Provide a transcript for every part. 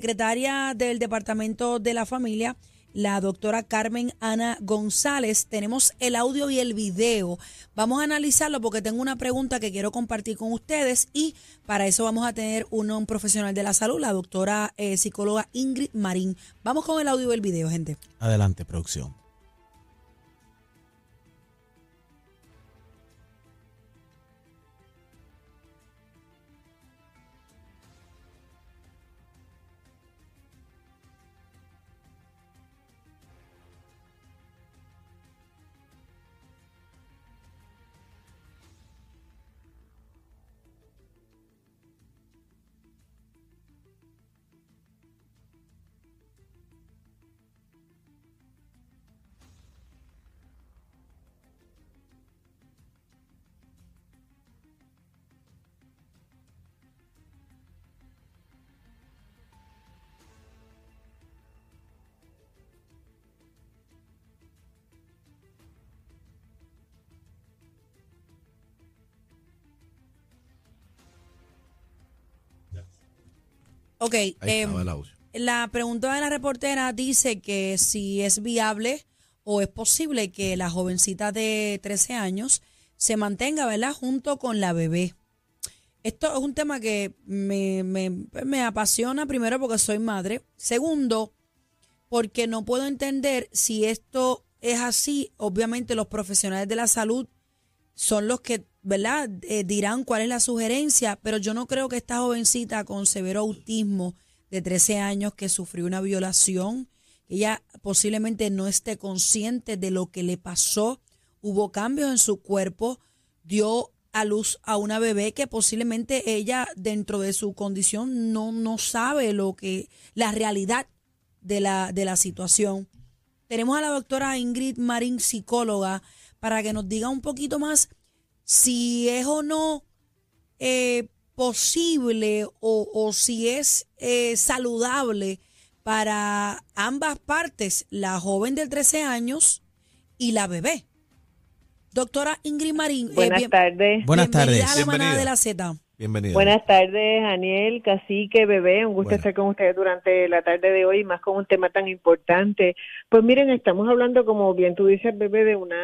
secretaria del Departamento de la Familia, la doctora Carmen Ana González. Tenemos el audio y el video. Vamos a analizarlo porque tengo una pregunta que quiero compartir con ustedes y para eso vamos a tener un profesional de la salud, la doctora eh, psicóloga Ingrid Marín. Vamos con el audio y el video, gente. Adelante, producción. Ok, audio. la pregunta de la reportera dice que si es viable o es posible que la jovencita de 13 años se mantenga, ¿verdad?, junto con la bebé. Esto es un tema que me, me, me apasiona, primero porque soy madre, segundo, porque no puedo entender si esto es así. Obviamente los profesionales de la salud son los que, ¿verdad?, Eh, dirán cuál es la sugerencia, pero yo no creo que esta jovencita con severo autismo de 13 años que sufrió una violación, ella posiblemente no esté consciente de lo que le pasó, hubo cambios en su cuerpo, dio a luz a una bebé que posiblemente ella dentro de su condición no, no sabe lo que, la realidad de la, de la situación. Tenemos a la doctora Ingrid Marín, psicóloga, para que nos diga un poquito más si es o no eh, posible o, o si es eh, saludable para ambas partes, la joven de 13 años y la bebé. Doctora Ingrid Marín, eh, Buenas bien- tardes. Buenas bienvenida tardes. a la manada Bienvenida. de la Z. Bienvenido. Buenas tardes, Daniel, Cacique, Bebé. Un gusto estar con ustedes durante la tarde de hoy, más con un tema tan importante. Pues miren, estamos hablando, como bien tú dices, Bebé, de una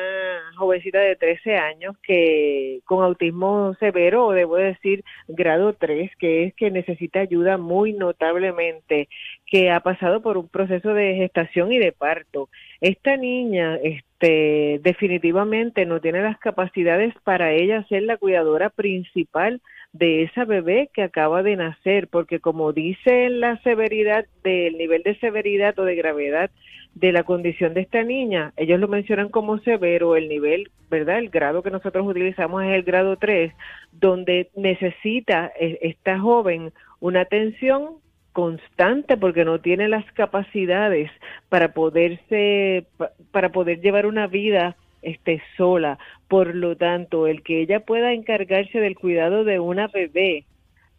jovencita de 13 años que con autismo severo, o debo decir grado 3, que es que necesita ayuda muy notablemente, que ha pasado por un proceso de gestación y de parto. Esta niña, este, definitivamente no tiene las capacidades para ella ser la cuidadora principal de esa bebé que acaba de nacer, porque como dice la severidad del nivel de severidad o de gravedad de la condición de esta niña, ellos lo mencionan como severo, el nivel, ¿verdad? El grado que nosotros utilizamos es el grado 3, donde necesita eh, esta joven una atención constante porque no tiene las capacidades para poderse pa- para poder llevar una vida este sola. Por lo tanto, el que ella pueda encargarse del cuidado de una bebé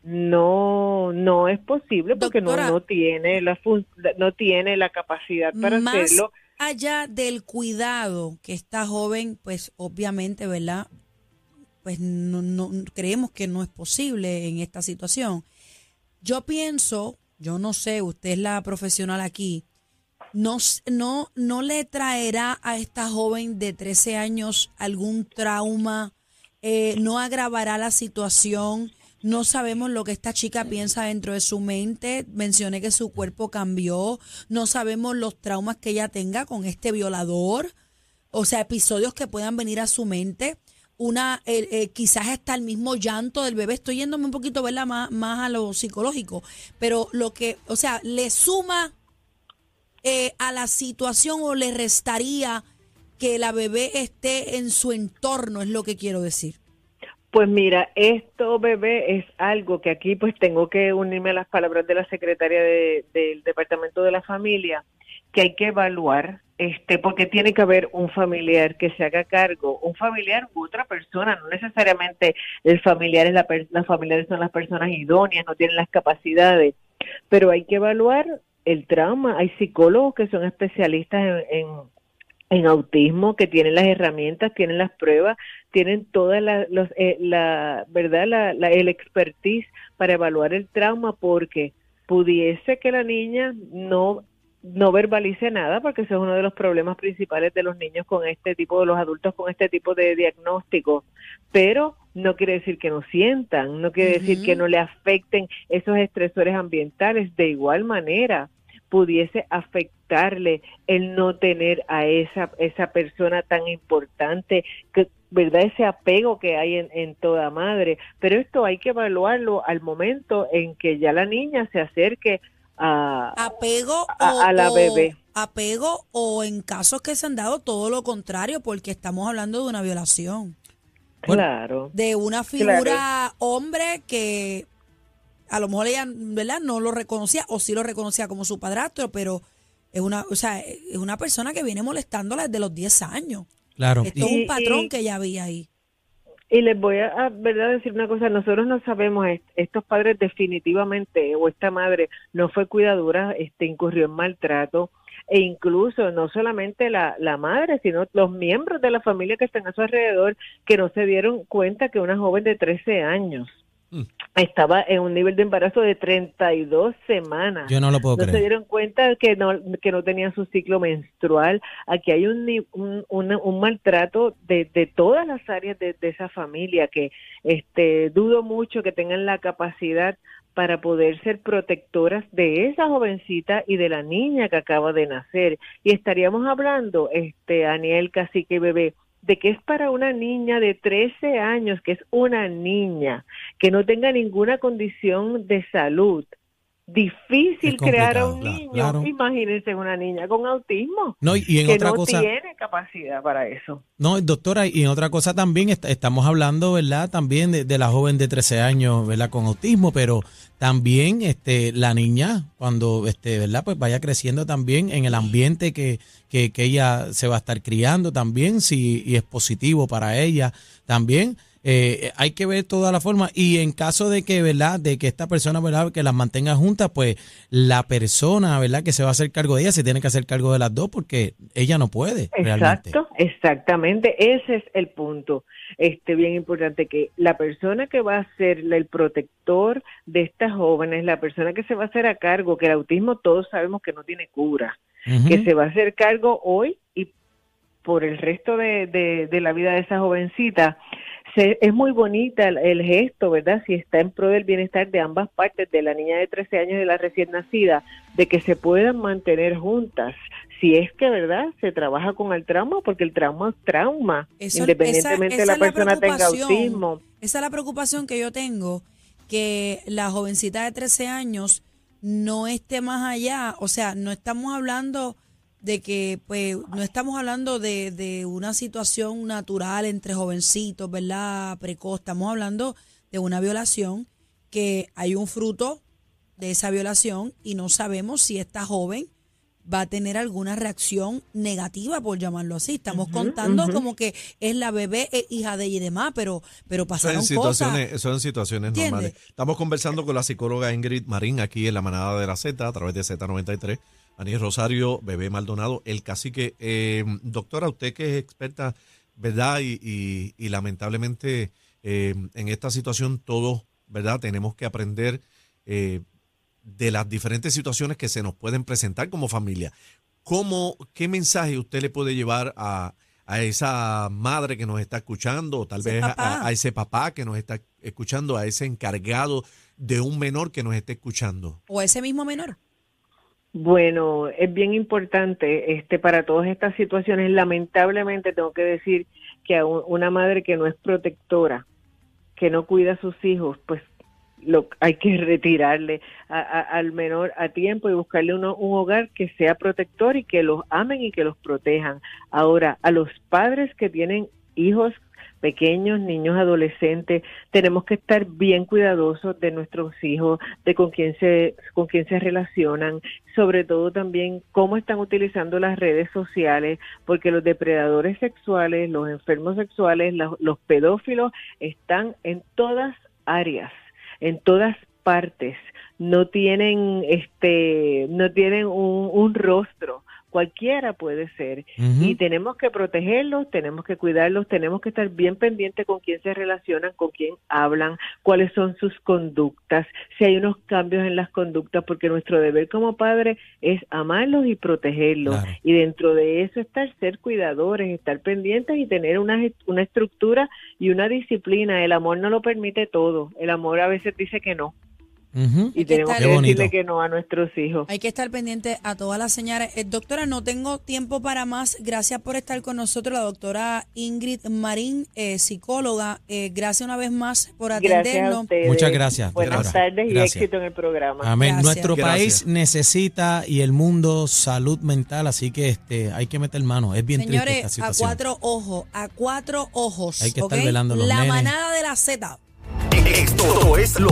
no no es posible porque no, no tiene la fun- no tiene la capacidad para Más hacerlo. allá del cuidado que esta joven, pues obviamente, ¿verdad? Pues no, no creemos que no es posible en esta situación. Yo pienso, yo no sé, usted es la profesional aquí, no, no, no le traerá a esta joven de 13 años algún trauma, eh, no agravará la situación. No sabemos lo que esta chica piensa dentro de su mente. Mencioné que su cuerpo cambió. No sabemos los traumas que ella tenga con este violador. O sea, episodios que puedan venir a su mente. Una, eh, eh, quizás hasta el mismo llanto del bebé. Estoy yéndome un poquito, ¿verdad? Más, más a lo psicológico. Pero lo que, o sea, le suma eh, a la situación o le restaría que la bebé esté en su entorno, es lo que quiero decir. Pues mira, esto, bebé, es algo que aquí pues tengo que unirme a las palabras de la secretaria de- del Departamento de la Familia, que hay que evaluar, este, porque tiene que haber un familiar que se haga cargo, un familiar u otra persona, no necesariamente el familiar es la las familiares son las personas idóneas, no tienen las capacidades, pero hay que evaluar el trauma. Hay psicólogos que son especialistas en, en, en autismo, que tienen las herramientas, tienen las pruebas, tienen toda la, los, eh, la verdad, la, la- el expertise para evaluar el trauma, porque pudiese que la niña no no verbalice nada, porque ese es uno de los problemas principales de los niños con este tipo, de los adultos con este tipo de diagnóstico. Pero no quiere decir que no sientan, no quiere decir que no le afecten esos estresores ambientales. De igual manera, pudiese afectarle el no tener a esa, esa persona tan importante, que, ¿verdad? Ese apego que hay en, en toda madre. Pero esto hay que evaluarlo al momento en que ya la niña se acerque a, apego a, la bebé. apego o en casos que se han dado todo lo contrario, porque estamos hablando de una violación. Claro. De una figura hombre que a lo mejor ella, ¿verdad? No lo reconocía o sí lo reconocía como su padrastro, pero es una, o sea, es una persona que viene molestándola desde los 10 años. Claro. Esto es un patrón que ella había ahí. Y les voy a, verdad decir una cosa, nosotros no sabemos, estos padres definitivamente, o esta madre no fue cuidadora, este incurrió en maltrato, e incluso no solamente la, la madre, sino los miembros de la familia que están a su alrededor, que no se dieron cuenta que una joven de 13 años Mm. Estaba en un nivel de embarazo de 32 semanas. Yo no lo puedo no creer. se dieron cuenta que no, que no tenía su ciclo menstrual. Aquí hay un, un, un, maltrato de, de, todas las áreas de, de, esa familia que este, dudo mucho que tengan la capacidad para poder ser protectoras de esa jovencita y de la niña que acaba de nacer. Y estaríamos hablando, este, Aniel, Cacique Bebé, de que es para una niña de 13 años, que es una niña, que no tenga ninguna condición de salud, difícil crear a un niño. Imagínense una niña con autismo no, y en que otra no cosa, tiene capacidad para eso. No, doctora, y en otra cosa también estamos hablando, ¿verdad? También de, la joven de 13 años, ¿verdad? Con autismo, pero también este la niña cuando este, ¿verdad? Pues vaya creciendo también en el ambiente que, que, que ella se va a estar criando también, si y es positivo para ella también eh, hay que ver toda la forma y en caso de que, ¿verdad? De que esta persona, ¿verdad? Que las mantenga juntas, pues la persona, ¿verdad? Que se va a hacer cargo de ella se tiene que hacer cargo de las dos porque ella no puede. Exacto, exactamente. Ese es el punto. Este bien importante que la persona que va a ser el protector de estas jóvenes, la persona que se va a hacer a cargo, que el autismo todos sabemos que no tiene cura, que se va a hacer cargo hoy por el resto de, de, de la vida de esa jovencita, es muy bonita el, gesto, ¿verdad? Si está en pro del bienestar de ambas partes, de la niña de 13 años y de la recién nacida, de que se puedan mantener juntas. Si es que, ¿verdad? Se trabaja con el trauma, porque el trauma es trauma, independientemente de la persona tenga autismo. Esa es la preocupación que yo tengo, que la jovencita de 13 años no esté más allá, o sea, no estamos hablando de que pues no estamos hablando de, de una situación natural entre jovencitos, ¿verdad? Precoz, estamos hablando de una violación que hay un fruto de esa violación y no sabemos si esta joven va a tener alguna reacción negativa, por llamarlo así. Estamos contando como que es la bebé, es hija de ella y demás, pero, pero pasaron son situaciones, Son situaciones normales. Estamos conversando con la psicóloga Ingrid Marín aquí en la manada de la Z a través de Z93 Aniel Rosario, Bebé Maldonado, el cacique. Eh, doctora, usted que es experta, ¿verdad? Y, lamentablemente eh, en esta situación todos, ¿verdad? Tenemos que aprender eh, de las diferentes situaciones que se nos pueden presentar como familia. ¿Cómo, ¿Qué mensaje usted le puede llevar a, esa madre que nos está escuchando, o tal vez a, ese papá que nos está escuchando, a ese encargado de un menor que nos esté escuchando? O ese mismo menor. Bueno, es bien importante este para todas estas situaciones. Lamentablemente tengo que decir que a una madre que no es protectora, que no cuida a sus hijos, pues lo hay que retirarle al menor a tiempo y buscarle uno, un hogar que sea protector y que los amen y que los protejan. Ahora, a los padres que tienen hijos pequeños, niños, adolescentes, tenemos que estar bien cuidadosos de nuestros hijos, de con quién se con quién se relacionan, sobre todo también cómo están utilizando las redes sociales, porque los depredadores sexuales, los enfermos sexuales, los, pedófilos están en todas áreas, en todas partes. No tienen este no tienen un, rostro cualquiera puede ser. Y tenemos que protegerlos, tenemos que cuidarlos, tenemos que estar bien pendientes con quién se relacionan, con quién hablan, cuáles son sus conductas, si hay unos cambios en las conductas, porque nuestro deber como padre es amarlos y protegerlos. Y dentro de eso estar ser cuidadores, estar pendientes y tener una, una estructura y una disciplina. El amor no lo permite todo. El amor a veces dice que no. Y tenemos que, decirle que no a nuestros hijos. Hay que estar pendiente a todas las señales. Eh, doctora, no tengo tiempo para más. Gracias por estar con nosotros, la doctora Ingrid Marín, eh, psicóloga. Eh, gracias una vez más por atendernos. Muchas gracias. Buenas tardes y éxito en el programa. Amén. Nuestro país necesita y el mundo salud mental, así que este hay que meter mano. Es bien Señores, triste a cuatro ojos, a cuatro ojos. Hay que estar velando los La manada de la Z. Esto es lo